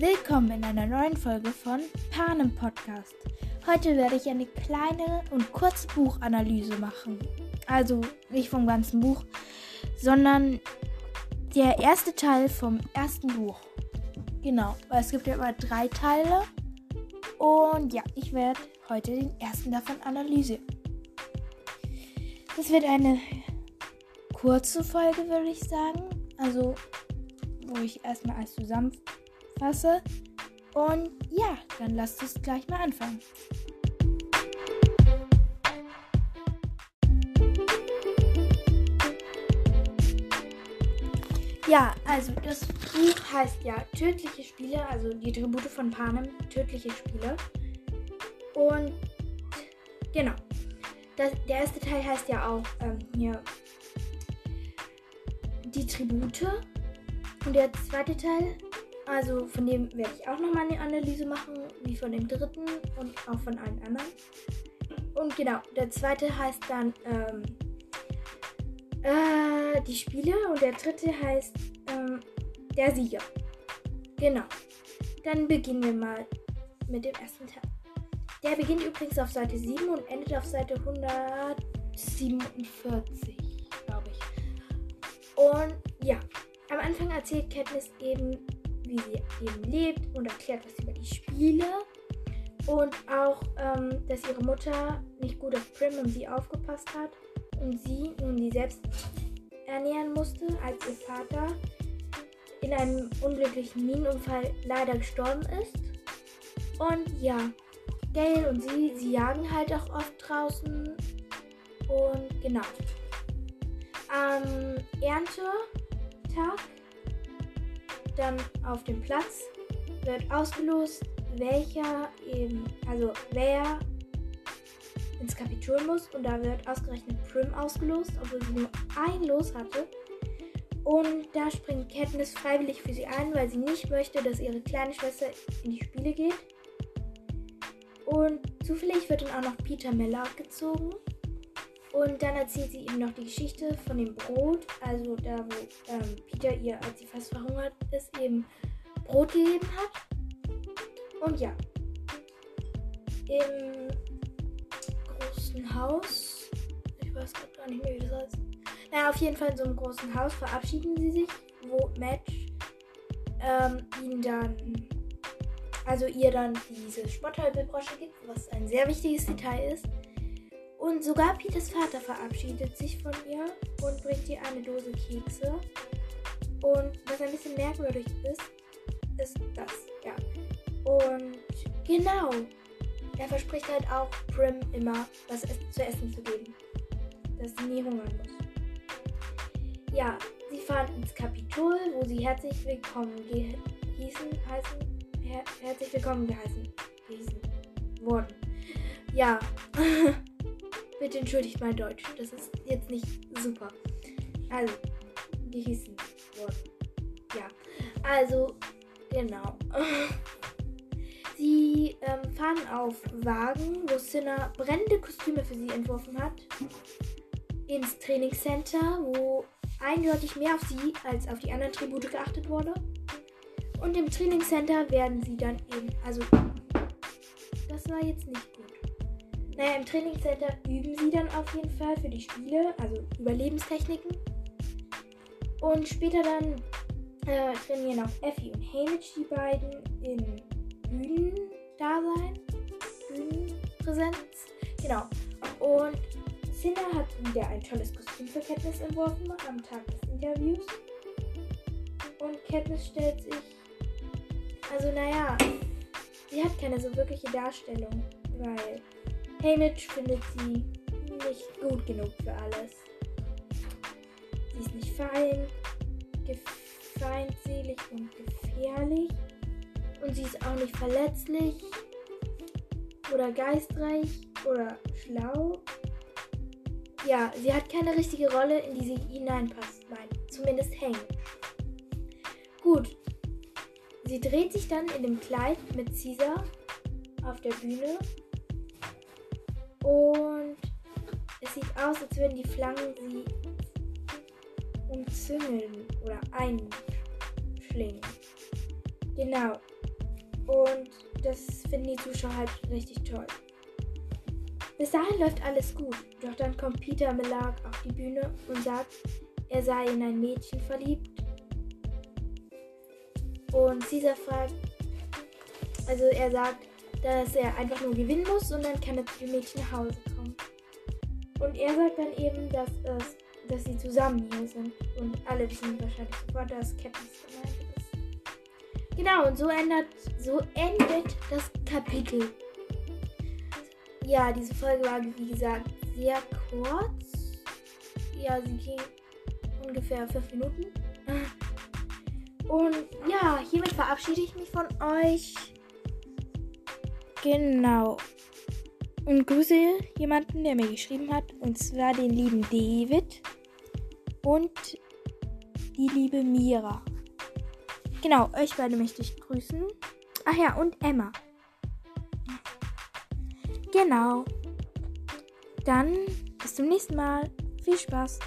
Willkommen in einer neuen Folge von Panem Podcast. Heute werde ich eine kleine und kurze Buchanalyse machen. Also nicht vom ganzen Buch, sondern der erste Teil vom ersten Buch. Genau, weil es gibt ja immer drei Teile. Und ja, ich werde heute den ersten davon analysieren. Das wird eine kurze Folge, würde ich sagen. Also, wo ich erstmal alles zusammenfasse. Und ja, dann lasst uns gleich mal anfangen. Ja, also das Buch heißt ja Tödliche Spiele, also die Tribute von Panem, Tödliche Spiele. Und genau. Das, der erste Teil heißt ja auch ähm, hier die Tribute. Und der zweite Teil, also von dem werde ich auch nochmal eine Analyse machen, wie von dem dritten und auch von allen anderen. Und genau, der zweite heißt dann ähm, äh, die Spiele und der dritte heißt ähm, der Sieger. Genau. Dann beginnen wir mal mit dem ersten Teil. Der beginnt übrigens auf Seite 7 und endet auf Seite 147, glaube ich. Und ja, am Anfang erzählt Katniss eben, wie sie eben lebt und erklärt was über die Spiele. Und auch, ähm, dass ihre Mutter nicht gut auf Prim und sie aufgepasst hat und sie nun die selbst ernähren musste, als ihr Vater in einem unglücklichen Minenunfall leider gestorben ist. Und ja, Gail und sie, sie jagen halt auch oft draußen. Und genau. Am Erntetag, dann auf dem Platz, wird ausgelost, welcher eben, also wer ins Kapitol muss. Und da wird ausgerechnet Prim ausgelost, obwohl sie nur ein Los hatte. Und da springt Katniss freiwillig für sie ein, weil sie nicht möchte, dass ihre kleine Schwester in die Spiele geht. Und zufällig wird dann auch noch Peter Mellard gezogen. Und dann erzählt sie ihm noch die Geschichte von dem Brot. Also da, wo ähm, Peter ihr, als sie fast verhungert ist, eben Brot gegeben hat. Und ja. Im großen Haus. Ich weiß gar nicht mehr, wie das heißt. Naja, auf jeden Fall in so einem großen Haus verabschieden sie sich, wo Match ähm, ihn dann also ihr dann diese Spotthalbebrosche gibt, was ein sehr wichtiges Detail ist. Und sogar Peters Vater verabschiedet sich von ihr und bringt ihr eine Dose Kekse. Und was ein bisschen merkwürdig ist, ist das, ja. Und genau, er verspricht halt auch Prim immer was zu essen zu geben, dass sie nie hungern muss. Ja, sie fahren ins Kapitol, wo sie herzlich willkommen hießen, heißen her herzlich willkommen geheißen gewesen worden. Ja, bitte entschuldigt mein Deutsch. Das ist jetzt nicht super. Also, gehießen worden. Ja, also, genau. Sie ähm, fahren auf Wagen, wo Cinna brennende Kostüme für sie entworfen hat. Ins Trainingscenter, wo eindeutig mehr auf sie als auf die anderen Tribute geachtet wurde. Und im Trainingscenter werden sie dann eben, also das war jetzt nicht. Naja, im Trainingscenter üben sie dann auf jeden Fall für die Spiele, also Überlebenstechniken. Und später dann äh, trainieren auch Effie und Hamish die beiden in Bühnendasein, Bühnenpräsenz. Genau. Und Cinder hat wieder ein tolles Kostüm für Katniss entworfen am Tag des Interviews. Und Katniss stellt sich also naja, sie hat keine so wirkliche Darstellung, weil Hamish findet sie nicht gut genug für alles. Sie ist nicht fein, feindselig und gefährlich. Und sie ist auch nicht verletzlich oder geistreich oder schlau. Ja, sie hat keine richtige Rolle, in die sie hineinpasst, nein, zumindest Hamish. Gut, Sie dreht sich dann in dem Kleid mit Caesar auf der Bühne aus, als würden die Flanken sie umzingeln oder einschlingen. Genau. Und das finden die Zuschauer halt richtig toll. Bis dahin läuft alles gut, doch dann kommt Peter Melag auf die Bühne und sagt, er sei in ein Mädchen verliebt. Und Caesar fragt, also er sagt, dass er einfach nur gewinnen muss und dann kann er zu dem Mädchen nach Hause. Und er sagt dann eben, dass, es, dass sie zusammen hier sind. Und alle wissen wahrscheinlich sofort, dass Katniss gemeint ist. Genau, und so, ändert, so endet das Kapitel. Ja, diese Folge war, wie gesagt, sehr kurz. Ja, sie ging ungefähr fünf Minuten. Und ja, hiermit verabschiede ich mich von euch. Genau. Und grüße jemanden, der mir geschrieben hat. Und zwar den lieben David und die liebe Mira. Genau, euch beide möchte ich grüßen. Ach ja, und Emma. Genau. Dann bis zum nächsten Mal. Viel Spaß.